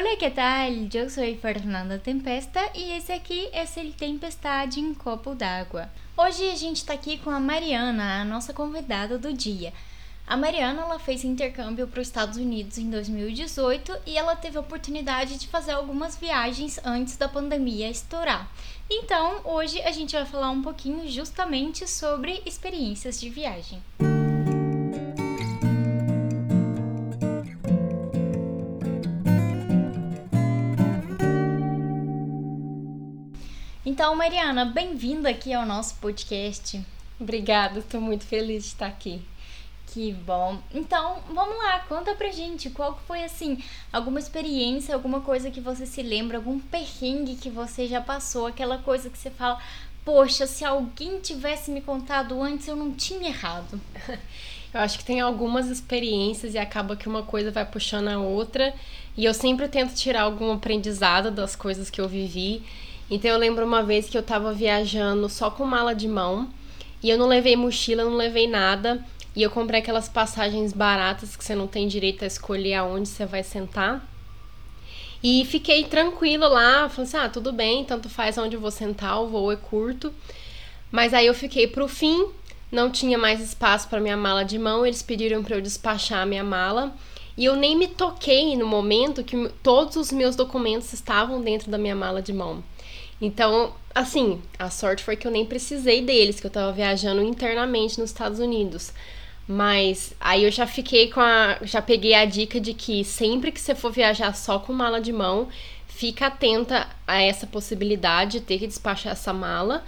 Hola, ¿qué tal? Yo soy Fernanda Tempesta e esse aqui é El Tempestade em Copo d'Água. Hoje a gente está aqui com a Mariana, a nossa convidada do dia. A Mariana ela fez intercâmbio para os Estados Unidos em 2018 e ela teve a oportunidade de fazer algumas viagens antes da pandemia estourar. Então, hoje a gente vai falar um pouquinho justamente sobre experiências de viagem. Então, Mariana, bem-vinda aqui ao nosso podcast. Obrigada, estou muito feliz de estar aqui. Que bom. Então, vamos lá, conta pra gente qual foi assim, alguma experiência, alguma coisa que você se lembra, algum perrengue que você já passou, aquela coisa que você fala, poxa, se alguém tivesse me contado antes, eu não tinha errado. Eu acho que tem algumas experiências e acaba que uma coisa vai puxando a outra, e eu sempre tento tirar algum aprendizado das coisas que eu vivi. Então eu lembro uma vez que eu tava viajando só com mala de mão e eu não levei mochila, não levei nada. E eu comprei aquelas passagens baratas que você não tem direito a escolher aonde você vai sentar. E fiquei tranquila lá, falei assim: ah, tudo bem, tanto faz onde eu vou sentar, o voo é curto. Mas aí eu fiquei pro fim, não tinha mais espaço para minha mala de mão, eles pediram para eu despachar a minha mala. E eu nem me toquei no momento que todos os meus documentos estavam dentro da minha mala de mão. Então, assim, a sorte foi que eu nem precisei deles, que eu tava viajando internamente nos Estados Unidos. Mas aí eu já fiquei com a. Já peguei a dica de que sempre que você for viajar só com mala de mão, fica atenta a essa possibilidade de ter que despachar essa mala.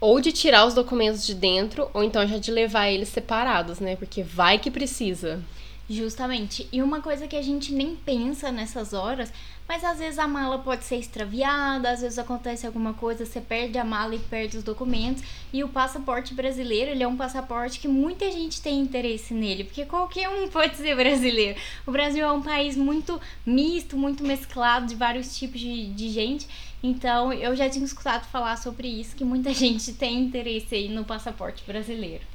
Ou de tirar os documentos de dentro, ou então já de levar eles separados, né? Porque vai que precisa. Justamente. E uma coisa que a gente nem pensa nessas horas mas às vezes a mala pode ser extraviada, às vezes acontece alguma coisa, você perde a mala e perde os documentos. E o passaporte brasileiro, ele é um passaporte que muita gente tem interesse nele, porque qualquer um pode ser brasileiro. O Brasil é um país muito misto, muito mesclado de vários tipos de, de gente. Então, eu já tinha escutado falar sobre isso, que muita gente tem interesse aí no passaporte brasileiro.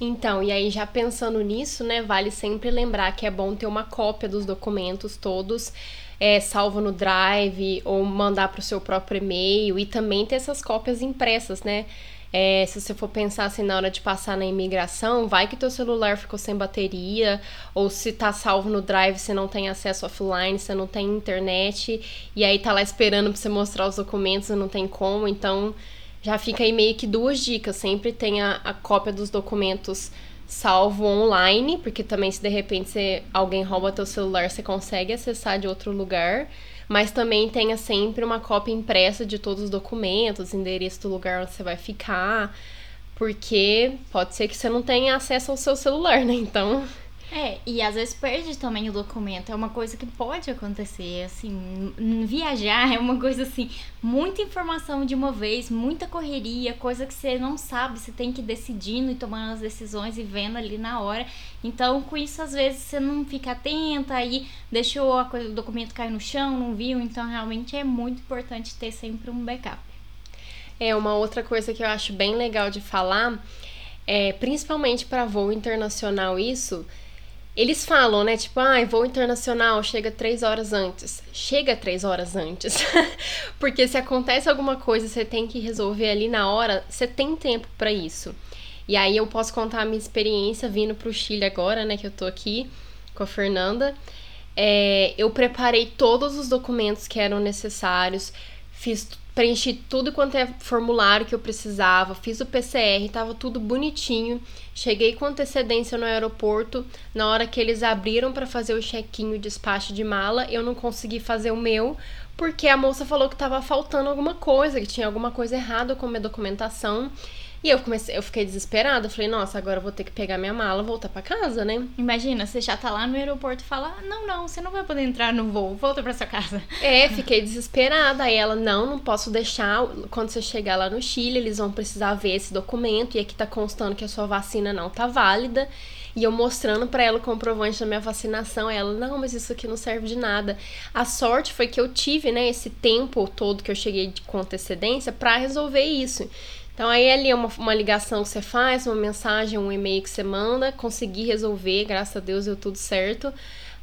Então, e aí já pensando nisso, né, vale sempre lembrar que é bom ter uma cópia dos documentos todos é, salvo no Drive ou mandar para o seu próprio e-mail e também ter essas cópias impressas, né? É, se você for pensar assim na hora de passar na imigração, vai que teu celular ficou sem bateria, ou se tá salvo no Drive, você não tem acesso offline, você não tem internet, e aí tá lá esperando para você mostrar os documentos não tem como, então já fica aí meio que duas dicas, sempre tenha a cópia dos documentos salvo online, porque também se de repente você, alguém rouba teu celular, você consegue acessar de outro lugar, mas também tenha sempre uma cópia impressa de todos os documentos, endereço do lugar onde você vai ficar, porque pode ser que você não tenha acesso ao seu celular, né? Então, é, e às vezes perde também o documento. É uma coisa que pode acontecer, assim, viajar é uma coisa assim, muita informação de uma vez, muita correria, coisa que você não sabe, você tem que ir decidindo e tomando as decisões e vendo ali na hora. Então, com isso, às vezes você não fica atenta aí deixou o documento cair no chão, não viu. Então, realmente é muito importante ter sempre um backup. É, uma outra coisa que eu acho bem legal de falar, é, principalmente para voo internacional, isso eles falam, né? Tipo, ah, voo internacional chega três horas antes. Chega três horas antes. Porque se acontece alguma coisa, você tem que resolver ali na hora, você tem tempo para isso. E aí eu posso contar a minha experiência vindo pro Chile agora, né? Que eu tô aqui com a Fernanda. É, eu preparei todos os documentos que eram necessários, fiz preenchi tudo quanto é formulário que eu precisava, fiz o PCR, tava tudo bonitinho. Cheguei com antecedência no aeroporto. Na hora que eles abriram para fazer o check-in e despacho de mala, eu não consegui fazer o meu, porque a moça falou que tava faltando alguma coisa, que tinha alguma coisa errada com a minha documentação. E eu comecei, eu fiquei desesperada. Falei, nossa, agora eu vou ter que pegar minha mala e voltar para casa, né? Imagina, você já tá lá no aeroporto e fala: Não, não, você não vai poder entrar no voo, volta para sua casa. É, fiquei desesperada. Aí ela, não, não posso deixar. Quando você chegar lá no Chile, eles vão precisar ver esse documento. E aqui tá constando que a sua vacina não tá válida. E eu mostrando para ela o comprovante da minha vacinação, ela, não, mas isso aqui não serve de nada. A sorte foi que eu tive, né, esse tempo todo que eu cheguei com antecedência para resolver isso. Então aí ali é uma, uma ligação que você faz, uma mensagem, um e-mail que você manda, consegui resolver, graças a Deus deu tudo certo.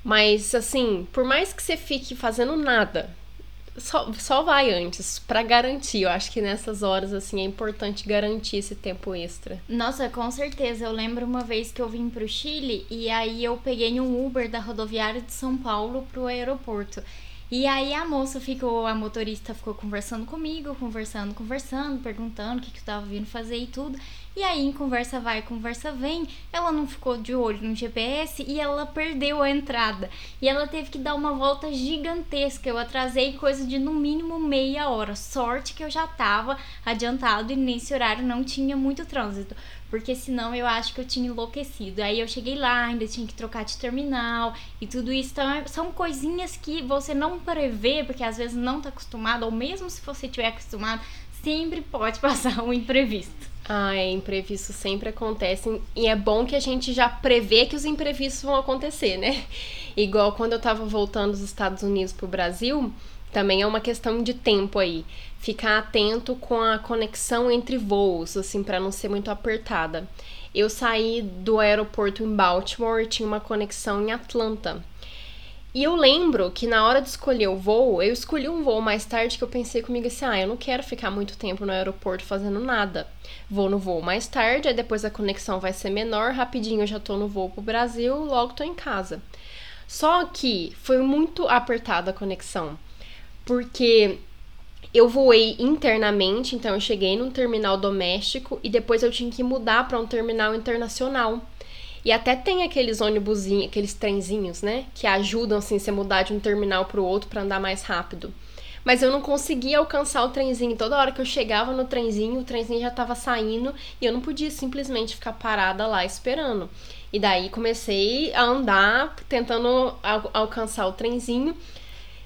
Mas, assim, por mais que você fique fazendo nada, só, só vai antes, para garantir. Eu acho que nessas horas, assim, é importante garantir esse tempo extra. Nossa, com certeza. Eu lembro uma vez que eu vim pro Chile e aí eu peguei um Uber da rodoviária de São Paulo pro aeroporto. E aí a moça ficou, a motorista ficou conversando comigo, conversando, conversando, perguntando o que, que eu tava vindo fazer e tudo. E aí, em conversa vai, conversa vem, ela não ficou de olho no GPS e ela perdeu a entrada. E ela teve que dar uma volta gigantesca. Eu atrasei coisa de no mínimo meia hora. Sorte que eu já tava adiantado e nesse horário não tinha muito trânsito porque senão eu acho que eu tinha enlouquecido. Aí eu cheguei lá, ainda tinha que trocar de terminal e tudo isso. Então, é, são coisinhas que você não prevê, porque às vezes não tá acostumado, ou mesmo se você tiver acostumado, sempre pode passar um imprevisto. Ah, é, imprevistos sempre acontecem e é bom que a gente já prevê que os imprevistos vão acontecer, né? Igual quando eu tava voltando dos Estados Unidos pro Brasil, também é uma questão de tempo aí ficar atento com a conexão entre voos, assim, para não ser muito apertada. Eu saí do aeroporto em Baltimore tinha uma conexão em Atlanta. E eu lembro que na hora de escolher o voo, eu escolhi um voo mais tarde que eu pensei comigo assim: ah, eu não quero ficar muito tempo no aeroporto fazendo nada. Vou no voo mais tarde, aí depois a conexão vai ser menor, rapidinho eu já tô no voo pro Brasil, logo tô em casa. Só que foi muito apertada a conexão, porque eu voei internamente, então eu cheguei num terminal doméstico e depois eu tinha que mudar para um terminal internacional. E até tem aqueles ônibus, aqueles trenzinhos, né, que ajudam assim você mudar de um terminal para o outro para andar mais rápido. Mas eu não conseguia alcançar o trenzinho. Toda hora que eu chegava no trenzinho, o trenzinho já estava saindo e eu não podia simplesmente ficar parada lá esperando. E daí comecei a andar tentando al alcançar o trenzinho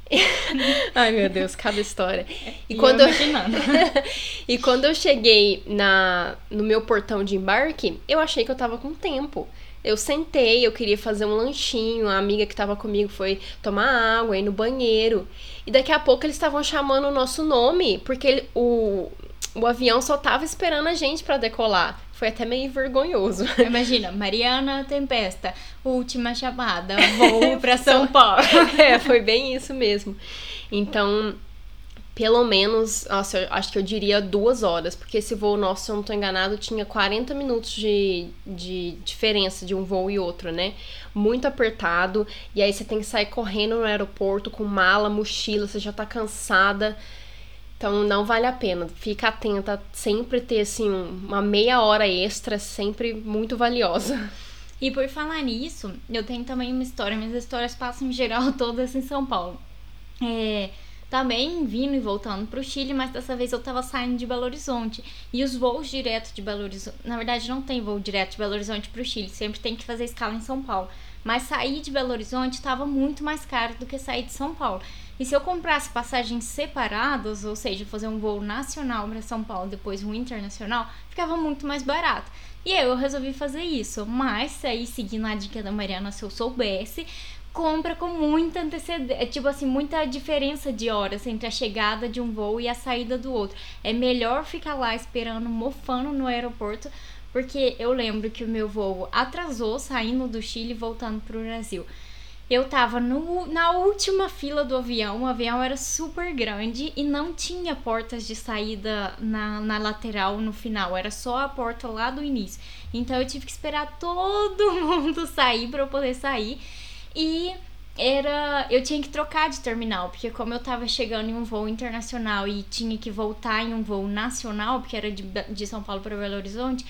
Ai, meu Deus, cada história. E, e quando eu, e quando eu cheguei na no meu portão de embarque, eu achei que eu tava com tempo. Eu sentei, eu queria fazer um lanchinho, a amiga que tava comigo foi tomar água, ir no banheiro. E daqui a pouco eles estavam chamando o nosso nome, porque ele, o, o avião só tava esperando a gente para decolar. Foi até meio vergonhoso. Imagina, Mariana Tempesta, última chamada, voo para São Paulo. é, foi bem isso mesmo. Então, pelo menos, nossa, eu acho que eu diria duas horas, porque esse voo nosso, se eu não tô enganado, tinha 40 minutos de, de diferença de um voo e outro, né? Muito apertado, e aí você tem que sair correndo no aeroporto com mala, mochila, você já tá cansada. Então não vale a pena. Fica atenta, sempre ter assim uma meia hora extra, sempre muito valiosa. E por falar nisso, eu tenho também uma história, minhas histórias passam em geral todas em São Paulo. É, também vindo e voltando para o Chile, mas dessa vez eu estava saindo de Belo Horizonte. E os voos direto de Belo Horizonte, na verdade não tem voo direto de Belo Horizonte para o Chile, sempre tem que fazer escala em São Paulo. Mas sair de Belo Horizonte estava muito mais caro do que sair de São Paulo. E se eu comprasse passagens separadas, ou seja, fazer um voo nacional para São Paulo, depois um internacional, ficava muito mais barato. E aí eu resolvi fazer isso. Mas aí, seguindo a dica da Mariana, se eu soubesse, compra com muita antecedência, tipo assim, muita diferença de horas entre a chegada de um voo e a saída do outro. É melhor ficar lá esperando, mofando no aeroporto, porque eu lembro que o meu voo atrasou saindo do Chile e voltando para o Brasil. Eu tava no, na última fila do avião, o avião era super grande e não tinha portas de saída na, na lateral no final, era só a porta lá do início. Então eu tive que esperar todo mundo sair para eu poder sair. E era eu tinha que trocar de terminal, porque como eu tava chegando em um voo internacional e tinha que voltar em um voo nacional, porque era de, de São Paulo para Belo Horizonte,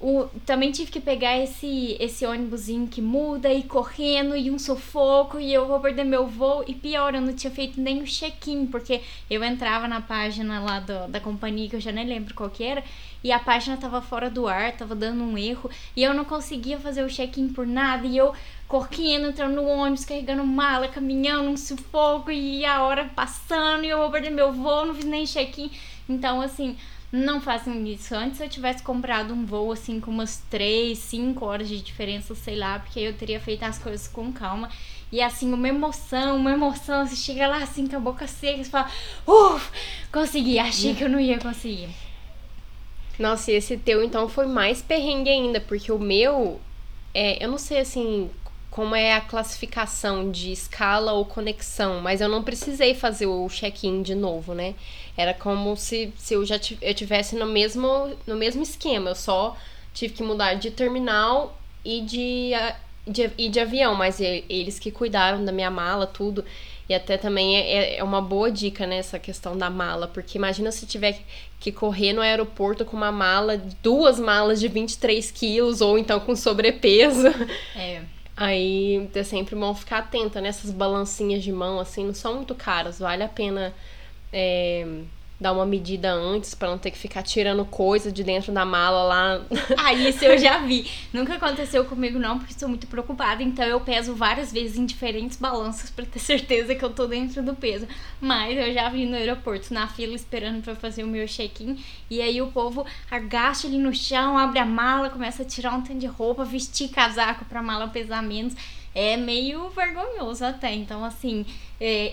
o, também tive que pegar esse, esse ônibusinho que muda e correndo e um sufoco e eu vou perder meu voo. E pior, eu não tinha feito nem o check-in, porque eu entrava na página lá do, da companhia, que eu já nem lembro qual que era, e a página tava fora do ar, tava dando um erro, e eu não conseguia fazer o check-in por nada, e eu correndo, entrando no ônibus, carregando mala, caminhando, um sufoco, e a hora passando, e eu vou perder meu voo, não fiz nem check-in. Então, assim, não façam isso. Antes eu tivesse comprado um voo assim com umas 3, 5 horas de diferença, sei lá, porque eu teria feito as coisas com calma. E assim, uma emoção, uma emoção, você chega lá assim com a boca seca e fala, uff, consegui, achei que eu não ia conseguir. Nossa, e esse teu então foi mais perrengue ainda, porque o meu, é, eu não sei assim como é a classificação de escala ou conexão, mas eu não precisei fazer o check-in de novo, né? Era como se, se eu já eu tivesse no mesmo, no mesmo esquema, eu só tive que mudar de terminal e de, de, e de avião, mas eles que cuidaram da minha mala, tudo. E até também é, é, é uma boa dica, né, essa questão da mala, porque imagina se tiver que correr no aeroporto com uma mala, duas malas de 23 quilos, ou então com sobrepeso. É. Aí é sempre bom ficar atenta nessas balancinhas de mão, assim, não são muito caras, vale a pena é, dar uma medida antes para não ter que ficar tirando coisa de dentro da mala lá. Ah, isso eu já vi. Nunca aconteceu comigo não, porque estou muito preocupada, então eu peso várias vezes em diferentes balanças para ter certeza que eu tô dentro do peso. Mas eu já vi no aeroporto, na fila esperando para fazer o meu check-in, e aí o povo agacha ali no chão, abre a mala, começa a tirar um tanto de roupa, vestir casaco para a mala pesar menos. É meio vergonhoso até. Então, assim, é,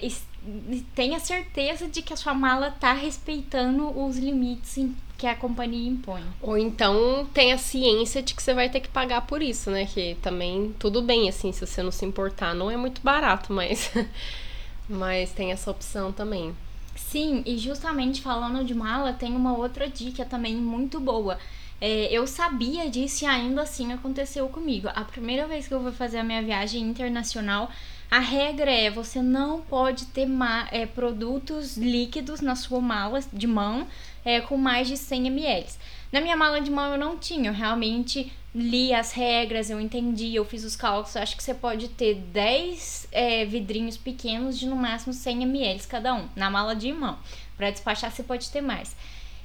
tenha certeza de que a sua mala tá respeitando os limites que a companhia impõe. Ou então tenha ciência de que você vai ter que pagar por isso, né? Que também tudo bem, assim, se você não se importar. Não é muito barato, mas, mas tem essa opção também. Sim, e justamente falando de mala, tem uma outra dica também muito boa. É, eu sabia disso e ainda assim aconteceu comigo. A primeira vez que eu vou fazer a minha viagem internacional, a regra é você não pode ter é, produtos líquidos na sua mala de mão é, com mais de 100 ml. Na minha mala de mão eu não tinha, eu realmente li as regras, eu entendi, eu fiz os cálculos. Acho que você pode ter 10 é, vidrinhos pequenos de no máximo 100 ml cada um na mala de mão. Para despachar você pode ter mais.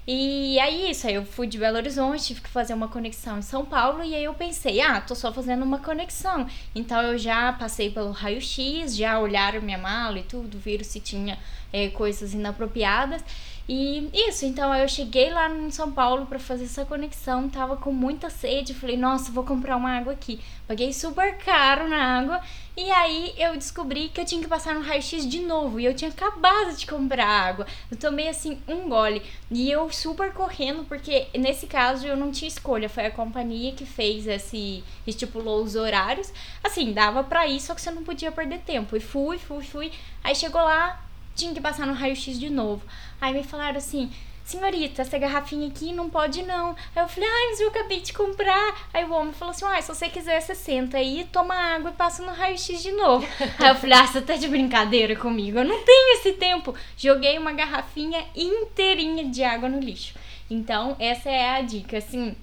E aí isso, aí eu fui de Belo Horizonte, tive que fazer uma conexão em São Paulo e aí eu pensei, ah, tô só fazendo uma conexão. Então eu já passei pelo raio-x, já olharam minha mala e tudo, viram se tinha é, coisas inapropriadas. E isso, então eu cheguei lá em São Paulo para fazer essa conexão, tava com muita sede, falei, nossa, vou comprar uma água aqui. Paguei super caro na água e aí eu descobri que eu tinha que passar no raio-x de novo e eu tinha acabado de comprar água. Eu tomei assim um gole e eu super correndo porque nesse caso eu não tinha escolha, foi a companhia que fez esse estipulou os horários. Assim, dava para ir, só que você não podia perder tempo. E fui, fui, fui. Aí chegou lá, tinha que passar no raio-x de novo. Aí me falaram assim: senhorita, essa garrafinha aqui não pode não. Aí eu falei, ai, mas eu acabei de comprar. Aí o homem falou assim, ah, se você quiser, você senta aí, toma água e passa no raio-x de novo. aí eu falei, ah, você tá de brincadeira comigo, eu não tenho esse tempo. Joguei uma garrafinha inteirinha de água no lixo. Então, essa é a dica, assim,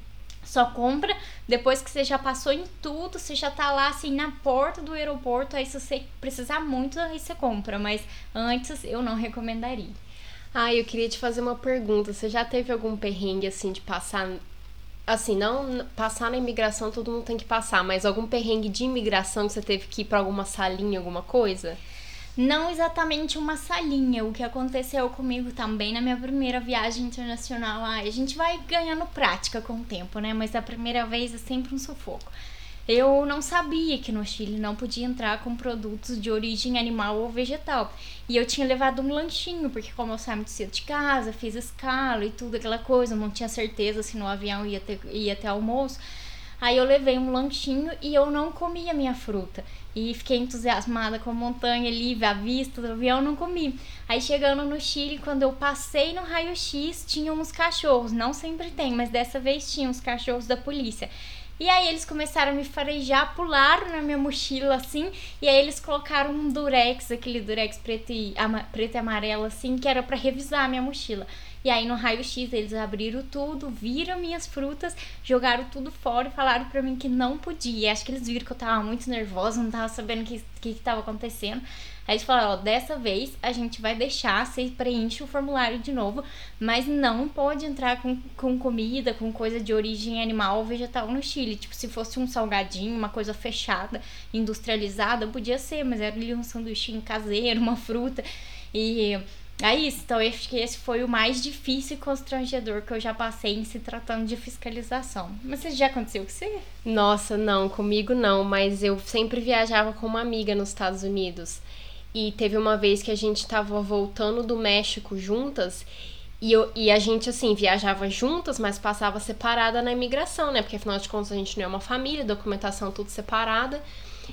só compra depois que você já passou em tudo, você já tá lá assim na porta do aeroporto, aí se você precisar muito, aí você compra, mas antes eu não recomendaria. Ah, eu queria te fazer uma pergunta. Você já teve algum perrengue assim de passar assim, não passar na imigração todo mundo tem que passar, mas algum perrengue de imigração que você teve que ir para alguma salinha, alguma coisa? não exatamente uma salinha. O que aconteceu comigo também na minha primeira viagem internacional. A gente vai ganhando prática com o tempo, né? Mas a primeira vez é sempre um sufoco. Eu não sabia que no Chile não podia entrar com produtos de origem animal ou vegetal. E eu tinha levado um lanchinho, porque como eu saí muito cedo de casa, fiz escala e tudo aquela coisa, não tinha certeza se no avião ia ter, ia ter almoço. Aí eu levei um lanchinho e eu não comia minha fruta. E fiquei entusiasmada com a montanha ali, a vista do avião, não comi. Aí chegando no Chile, quando eu passei no raio-x, tinha uns cachorros. Não sempre tem, mas dessa vez tinha uns cachorros da polícia. E aí eles começaram a me farejar, pularam na minha mochila assim, e aí eles colocaram um durex, aquele durex preto e, preto e amarelo assim, que era para revisar a minha mochila. E aí no raio-x eles abriram tudo, viram minhas frutas, jogaram tudo fora e falaram para mim que não podia. Acho que eles viram que eu tava muito nervosa, não tava sabendo o que, que, que tava acontecendo. Aí eles falaram, ó, dessa vez a gente vai deixar, você preenche o formulário de novo, mas não pode entrar com, com comida, com coisa de origem animal ou vegetal no Chile. Tipo, se fosse um salgadinho, uma coisa fechada, industrializada, podia ser, mas era ali um sanduichinho caseiro, uma fruta. E é isso, então eu acho que esse foi o mais difícil e constrangedor que eu já passei em se tratando de fiscalização. Mas isso já aconteceu com você? Nossa, não, comigo não, mas eu sempre viajava com uma amiga nos Estados Unidos. E teve uma vez que a gente tava voltando do México juntas e, eu, e a gente, assim, viajava juntas, mas passava separada na imigração, né? Porque afinal de contas a gente não é uma família, documentação tudo separada.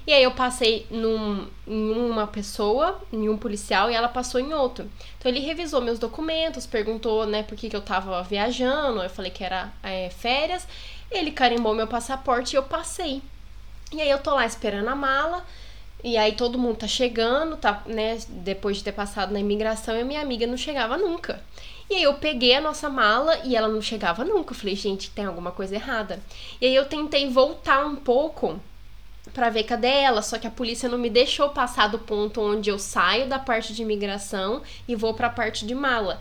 E aí eu passei num, em uma pessoa, em um policial, e ela passou em outro. Então ele revisou meus documentos, perguntou, né, por que, que eu tava viajando. Eu falei que era é, férias. Ele carimbou meu passaporte e eu passei. E aí eu tô lá esperando a mala. E aí todo mundo tá chegando, tá, né, depois de ter passado na imigração, e a minha amiga não chegava nunca. E aí eu peguei a nossa mala e ela não chegava nunca. Eu falei, gente, tem alguma coisa errada. E aí eu tentei voltar um pouco para ver cadê ela, só que a polícia não me deixou passar do ponto onde eu saio da parte de imigração e vou para a parte de mala.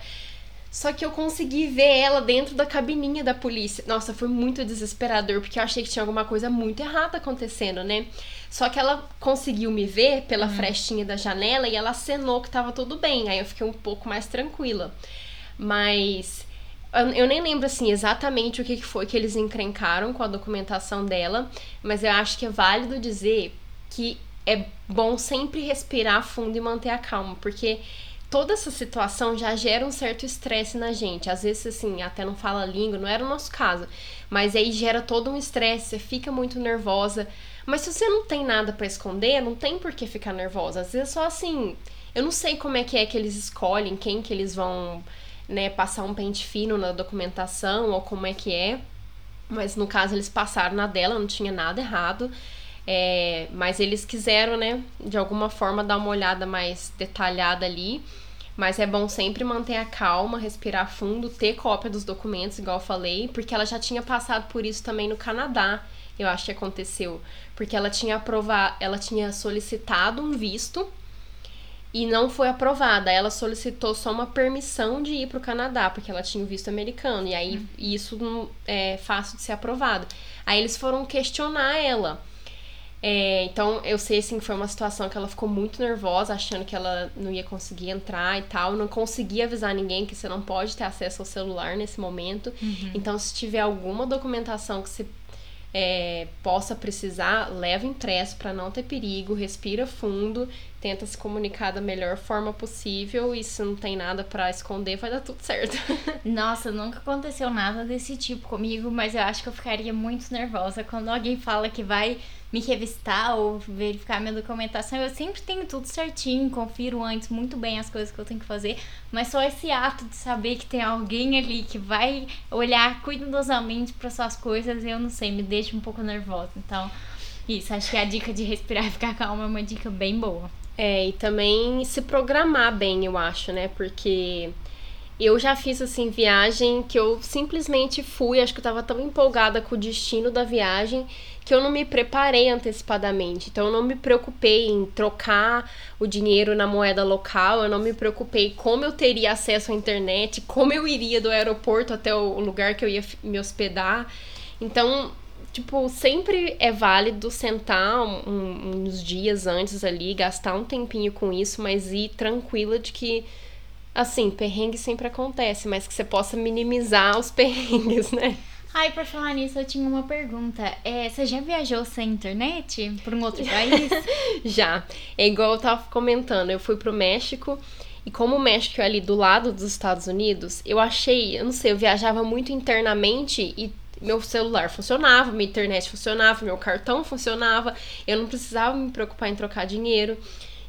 Só que eu consegui ver ela dentro da cabininha da polícia. Nossa, foi muito desesperador, porque eu achei que tinha alguma coisa muito errada acontecendo, né? Só que ela conseguiu me ver pela uhum. frestinha da janela e ela acenou que tava tudo bem. Aí eu fiquei um pouco mais tranquila. Mas eu nem lembro assim exatamente o que foi que eles encrencaram com a documentação dela, mas eu acho que é válido dizer que é bom sempre respirar fundo e manter a calma, porque toda essa situação já gera um certo estresse na gente. Às vezes, assim, até não fala língua, não era o nosso caso. Mas aí gera todo um estresse, você fica muito nervosa. Mas se você não tem nada para esconder, não tem por que ficar nervosa. Às vezes é só assim. Eu não sei como é que é que eles escolhem, quem que eles vão, né, passar um pente fino na documentação ou como é que é. Mas no caso eles passaram na dela, não tinha nada errado. É, mas eles quiseram, né, de alguma forma dar uma olhada mais detalhada ali. Mas é bom sempre manter a calma, respirar fundo, ter cópia dos documentos, igual eu falei, porque ela já tinha passado por isso também no Canadá. Eu acho que aconteceu, porque ela tinha aprovado, ela tinha solicitado um visto e não foi aprovada. Ela solicitou só uma permissão de ir para o Canadá, porque ela tinha o visto americano. E aí hum. isso não é fácil de ser aprovado. Aí eles foram questionar ela. É, então, eu sei, assim, que foi uma situação que ela ficou muito nervosa, achando que ela não ia conseguir entrar e tal. Não conseguia avisar ninguém que você não pode ter acesso ao celular nesse momento. Uhum. Então, se tiver alguma documentação que você é, possa precisar, leva impresso para não ter perigo, respira fundo, tenta se comunicar da melhor forma possível e se não tem nada para esconder, vai dar tudo certo. Nossa, nunca aconteceu nada desse tipo comigo, mas eu acho que eu ficaria muito nervosa quando alguém fala que vai me revistar ou verificar minha documentação, eu sempre tenho tudo certinho, confiro antes muito bem as coisas que eu tenho que fazer, mas só esse ato de saber que tem alguém ali que vai olhar cuidadosamente para suas coisas, eu não sei, me deixa um pouco nervosa. Então, isso, acho que a dica de respirar e ficar calma é uma dica bem boa. É, e também se programar bem, eu acho, né? Porque eu já fiz assim viagem que eu simplesmente fui, acho que eu tava tão empolgada com o destino da viagem que eu não me preparei antecipadamente. Então eu não me preocupei em trocar o dinheiro na moeda local, eu não me preocupei como eu teria acesso à internet, como eu iria do aeroporto até o lugar que eu ia me hospedar. Então, tipo, sempre é válido sentar um, uns dias antes ali, gastar um tempinho com isso, mas ir tranquila de que assim, perrengue sempre acontece, mas que você possa minimizar os perrengues, né? Ai, por falar nisso, eu tinha uma pergunta. É, você já viajou sem internet para um outro país? já. É igual eu tava comentando, eu fui pro México e como o México é ali do lado dos Estados Unidos, eu achei, eu não sei, eu viajava muito internamente e meu celular funcionava, minha internet funcionava, meu cartão funcionava, eu não precisava me preocupar em trocar dinheiro.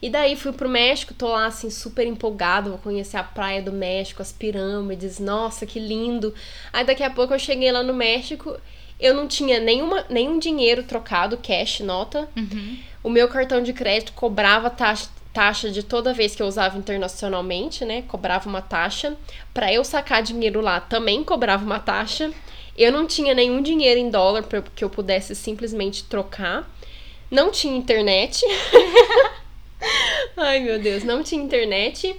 E daí fui pro México, tô lá assim super empolgado, vou conhecer a praia do México, as pirâmides, nossa, que lindo. Aí daqui a pouco eu cheguei lá no México, eu não tinha nenhuma, nenhum dinheiro trocado, cash, nota. Uhum. O meu cartão de crédito cobrava taxa, taxa de toda vez que eu usava internacionalmente, né? Cobrava uma taxa. Para eu sacar dinheiro lá, também cobrava uma taxa. Eu não tinha nenhum dinheiro em dólar para que eu pudesse simplesmente trocar. Não tinha internet. Ai, meu Deus, não tinha internet.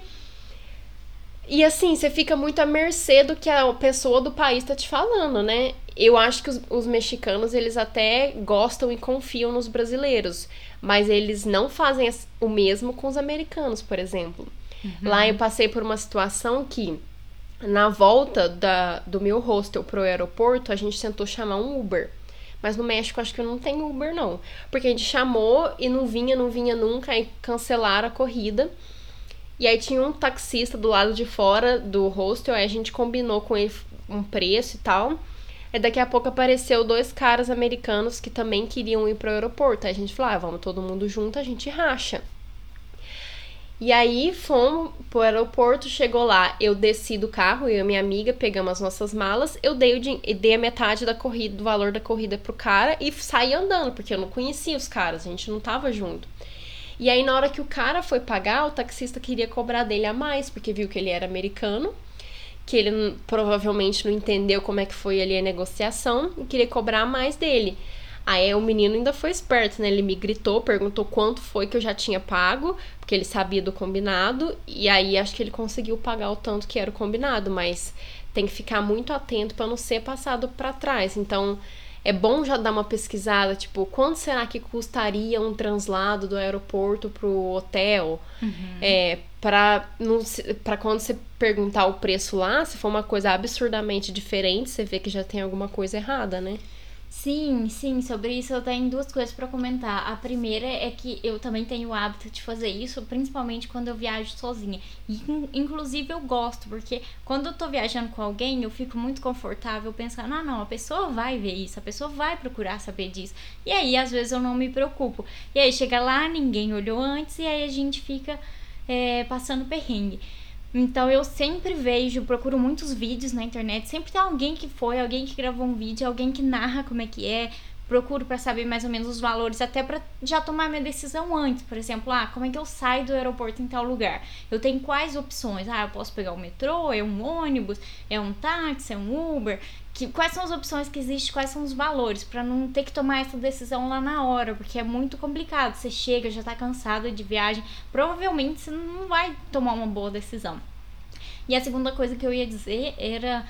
E assim, você fica muito à mercê do que a pessoa do país tá te falando, né? Eu acho que os, os, mexicanos, eles até gostam e confiam nos brasileiros, mas eles não fazem o mesmo com os americanos, por exemplo. Uhum. Lá eu passei por uma situação que, na volta da, do meu hostel pro aeroporto, a gente tentou chamar um Uber. Mas no México acho que não tem Uber, não. Porque a gente chamou e não vinha, não vinha nunca, aí cancelaram a corrida. E aí tinha um taxista do lado de fora do hostel, aí a gente combinou com ele um preço e tal. E daqui a pouco apareceu dois caras americanos que também queriam ir pro aeroporto. Aí a gente falou, ah, vamos todo mundo junto, a gente racha. E aí fomos pro aeroporto, chegou lá, eu desci do carro, eu e minha amiga pegamos as nossas malas, eu dei, o, dei a metade da corrida, do valor da corrida pro cara e saí andando, porque eu não conhecia os caras, a gente não tava junto. E aí, na hora que o cara foi pagar, o taxista queria cobrar dele a mais, porque viu que ele era americano, que ele provavelmente não entendeu como é que foi ali a negociação e queria cobrar a mais dele. Aí o menino ainda foi esperto, né? Ele me gritou, perguntou quanto foi que eu já tinha pago, porque ele sabia do combinado, e aí acho que ele conseguiu pagar o tanto que era o combinado, mas tem que ficar muito atento para não ser passado para trás. Então, é bom já dar uma pesquisada, tipo, quanto será que custaria um translado do aeroporto pro hotel? Uhum. É, para para quando você perguntar o preço lá, se for uma coisa absurdamente diferente, você vê que já tem alguma coisa errada, né? Sim, sim, sobre isso eu tenho duas coisas para comentar. A primeira é que eu também tenho o hábito de fazer isso, principalmente quando eu viajo sozinha. E inclusive eu gosto, porque quando eu tô viajando com alguém, eu fico muito confortável pensando: "Ah, não, a pessoa vai ver isso, a pessoa vai procurar saber disso". E aí às vezes eu não me preocupo. E aí chega lá, ninguém olhou antes e aí a gente fica é, passando perrengue. Então eu sempre vejo, procuro muitos vídeos na internet, sempre tem alguém que foi, alguém que gravou um vídeo, alguém que narra como é que é. Procuro para saber mais ou menos os valores, até para já tomar minha decisão antes. Por exemplo, ah, como é que eu saio do aeroporto em tal lugar? Eu tenho quais opções? Ah, eu posso pegar o metrô, é um ônibus, é um táxi, é um Uber que, quais são as opções que existem, quais são os valores, para não ter que tomar essa decisão lá na hora, porque é muito complicado. Você chega, já tá cansado de viagem, provavelmente você não vai tomar uma boa decisão. E a segunda coisa que eu ia dizer era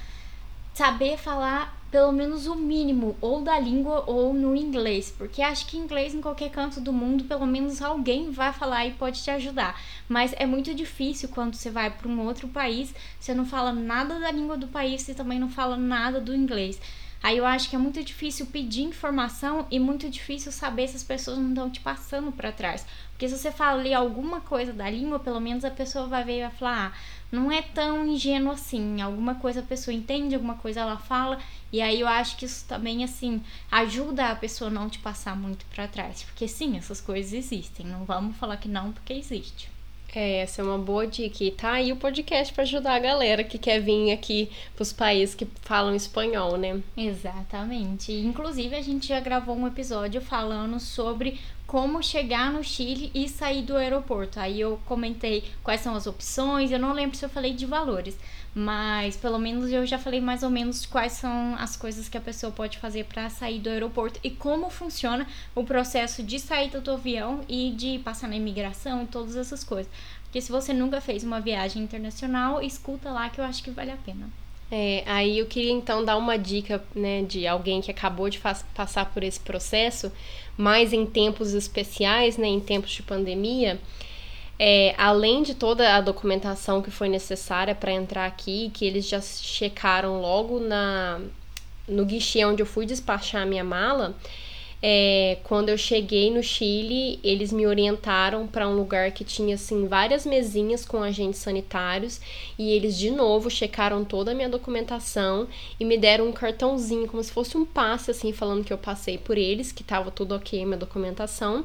saber falar pelo menos o mínimo, ou da língua ou no inglês, porque acho que inglês em qualquer canto do mundo, pelo menos alguém vai falar e pode te ajudar. Mas é muito difícil quando você vai para um outro país, você não fala nada da língua do país e também não fala nada do inglês. Aí eu acho que é muito difícil pedir informação e muito difícil saber se as pessoas não estão te passando para trás. Porque se você fala ali alguma coisa da língua, pelo menos a pessoa vai ver e vai falar: ah, não é tão ingênuo assim. Alguma coisa a pessoa entende, alguma coisa ela fala. E aí eu acho que isso também, assim, ajuda a pessoa não te passar muito para trás. Porque sim, essas coisas existem. Não vamos falar que não, porque existe. É, essa é uma boa dica. E tá aí o podcast para ajudar a galera que quer vir aqui pros países que falam espanhol, né? Exatamente. Inclusive, a gente já gravou um episódio falando sobre como chegar no Chile e sair do aeroporto. Aí eu comentei quais são as opções, eu não lembro se eu falei de valores, mas pelo menos eu já falei mais ou menos quais são as coisas que a pessoa pode fazer para sair do aeroporto e como funciona o processo de saída do avião e de passar na imigração e todas essas coisas. Porque se você nunca fez uma viagem internacional, escuta lá que eu acho que vale a pena. É, aí eu queria então dar uma dica, né, de alguém que acabou de passar por esse processo, mas em tempos especiais, né, em tempos de pandemia, é, além de toda a documentação que foi necessária para entrar aqui, que eles já checaram logo na no guichê onde eu fui despachar a minha mala, é, quando eu cheguei no Chile, eles me orientaram para um lugar que tinha assim várias mesinhas com agentes sanitários e eles de novo checaram toda a minha documentação e me deram um cartãozinho como se fosse um passe assim falando que eu passei por eles, que estava tudo ok minha documentação.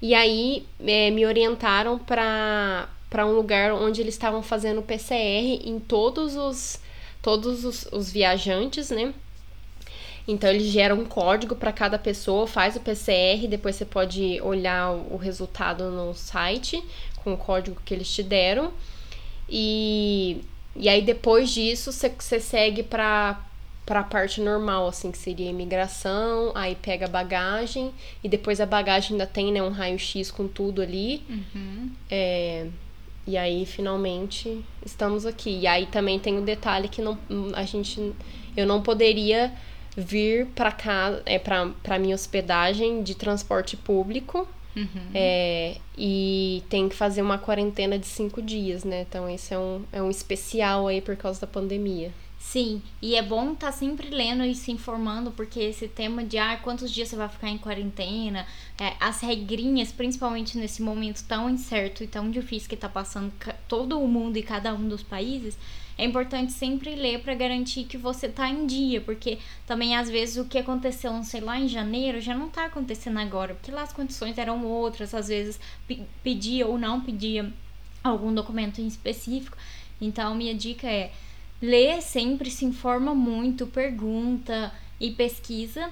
E aí é, me orientaram para para um lugar onde eles estavam fazendo PCR em todos os todos os, os viajantes, né? Então ele gera um código para cada pessoa, faz o PCR, depois você pode olhar o resultado no site com o código que eles te deram. E, e aí depois disso você segue para para a parte normal, assim, que seria a imigração, aí pega a bagagem, e depois a bagagem ainda tem, né, um raio-x com tudo ali. Uhum. É, e aí, finalmente, estamos aqui. E aí também tem o detalhe que não, a gente, eu não poderia vir para cá, é, para minha hospedagem de transporte público. Uhum. É, e tem que fazer uma quarentena de cinco dias, né? Então esse é um, é um especial aí por causa da pandemia. Sim, e é bom estar tá sempre lendo e se informando, porque esse tema de ah, quantos dias você vai ficar em quarentena, é, as regrinhas, principalmente nesse momento tão incerto e tão difícil que está passando todo o mundo e cada um dos países, é importante sempre ler para garantir que você tá em dia, porque também às vezes o que aconteceu, não sei lá, em janeiro já não tá acontecendo agora, porque lá as condições eram outras, às vezes pedia ou não pedia algum documento em específico. Então, minha dica é lê sempre, se informa muito, pergunta e pesquisa.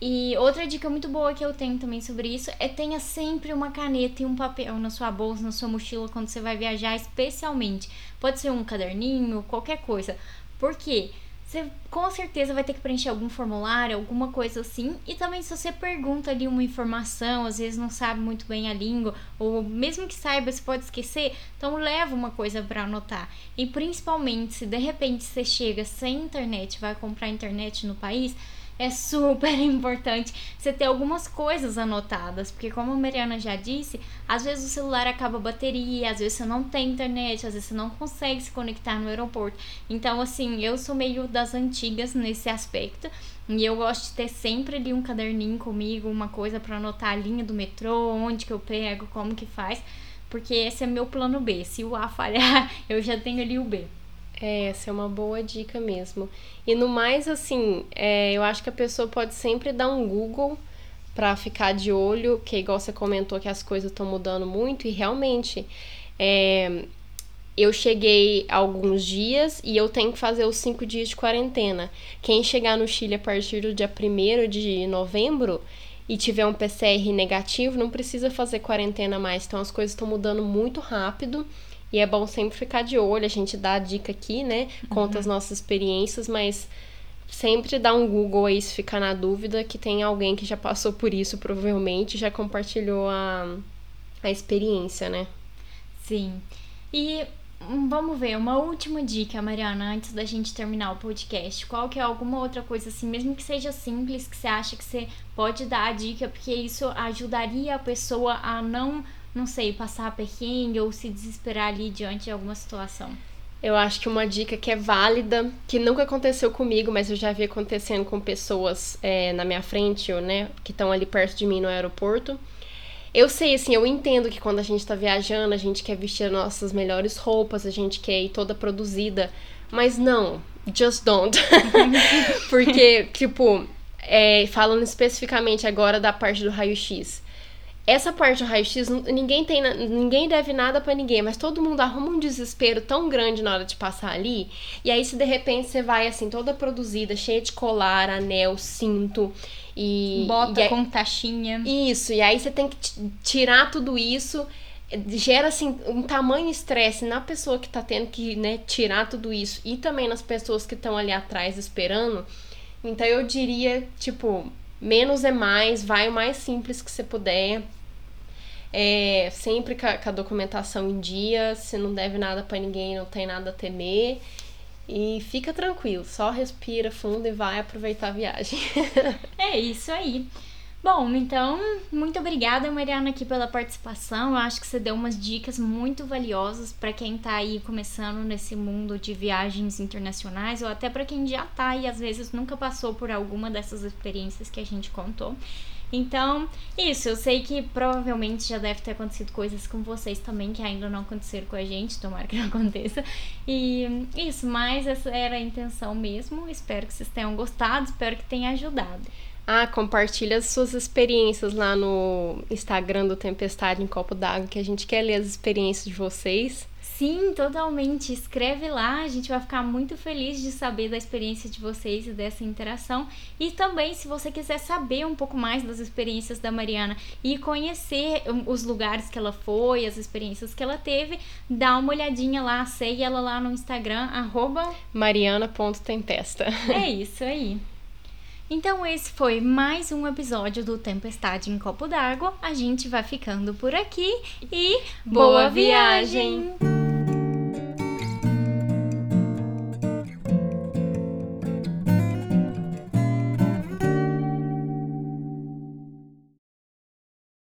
E outra dica muito boa que eu tenho também sobre isso é tenha sempre uma caneta e um papel na sua bolsa, na sua mochila quando você vai viajar, especialmente. Pode ser um caderninho, qualquer coisa. Por quê? Você com certeza vai ter que preencher algum formulário, alguma coisa assim. E também se você pergunta ali uma informação, às vezes não sabe muito bem a língua, ou mesmo que saiba, você pode esquecer, então leva uma coisa para anotar. E principalmente se de repente você chega sem internet, vai comprar internet no país, é super importante você ter algumas coisas anotadas, porque como a Mariana já disse, às vezes o celular acaba a bateria, às vezes você não tem internet, às vezes você não consegue se conectar no aeroporto. Então, assim, eu sou meio das antigas nesse aspecto. E eu gosto de ter sempre ali um caderninho comigo, uma coisa para anotar a linha do metrô, onde que eu pego, como que faz, porque esse é meu plano B. Se o A falhar, eu já tenho ali o B. É, essa é uma boa dica mesmo. E no mais, assim, é, eu acho que a pessoa pode sempre dar um Google para ficar de olho, que igual você comentou que as coisas estão mudando muito, e realmente é, eu cheguei alguns dias e eu tenho que fazer os cinco dias de quarentena. Quem chegar no Chile a partir do dia 1 de novembro e tiver um PCR negativo, não precisa fazer quarentena mais. Então as coisas estão mudando muito rápido. E é bom sempre ficar de olho, a gente dá a dica aqui, né? Conta uhum. as nossas experiências, mas sempre dá um Google aí se ficar na dúvida que tem alguém que já passou por isso, provavelmente, já compartilhou a, a experiência, né? Sim. E hum, vamos ver, uma última dica, Mariana, antes da gente terminar o podcast. Qual que é alguma outra coisa assim, mesmo que seja simples, que você acha que você pode dar a dica, porque isso ajudaria a pessoa a não não sei, passar perrengue ou se desesperar ali diante de alguma situação? Eu acho que uma dica que é válida, que nunca aconteceu comigo, mas eu já vi acontecendo com pessoas é, na minha frente, ou, né, que estão ali perto de mim no aeroporto. Eu sei, assim, eu entendo que quando a gente tá viajando, a gente quer vestir as nossas melhores roupas, a gente quer ir toda produzida, mas não, just don't. Porque, tipo, é, falando especificamente agora da parte do raio-x, essa parte do raio-x, ninguém tem, ninguém deve nada para ninguém, mas todo mundo arruma um desespero tão grande na hora de passar ali. E aí, se de repente você vai assim, toda produzida, cheia de colar, anel, cinto e. Bota e com taxinha. Isso, e aí você tem que tirar tudo isso. Gera assim um tamanho estresse na pessoa que tá tendo que né, tirar tudo isso e também nas pessoas que estão ali atrás esperando. Então eu diria, tipo, menos é mais, vai o mais simples que você puder. É, sempre com a, com a documentação em dia, você não deve nada para ninguém, não tem nada a temer. E fica tranquilo, só respira fundo e vai aproveitar a viagem. é isso aí. Bom, então, muito obrigada, Mariana, aqui pela participação. Eu acho que você deu umas dicas muito valiosas para quem está aí começando nesse mundo de viagens internacionais ou até para quem já está e às vezes nunca passou por alguma dessas experiências que a gente contou. Então, isso, eu sei que provavelmente já deve ter acontecido coisas com vocês também que ainda não aconteceram com a gente, tomara que não aconteça. E isso, mas essa era a intenção mesmo. Espero que vocês tenham gostado, espero que tenha ajudado. Ah, compartilha as suas experiências lá no Instagram do Tempestade em Copo d'Água, que a gente quer ler as experiências de vocês. Sim, totalmente. Escreve lá, a gente vai ficar muito feliz de saber da experiência de vocês e dessa interação. E também, se você quiser saber um pouco mais das experiências da Mariana e conhecer os lugares que ela foi, as experiências que ela teve, dá uma olhadinha lá, segue ela lá no Instagram, arroba mariana.tempesta. É isso aí. Então, esse foi mais um episódio do Tempestade em Copo d'Água. A gente vai ficando por aqui e boa, boa viagem. viagem.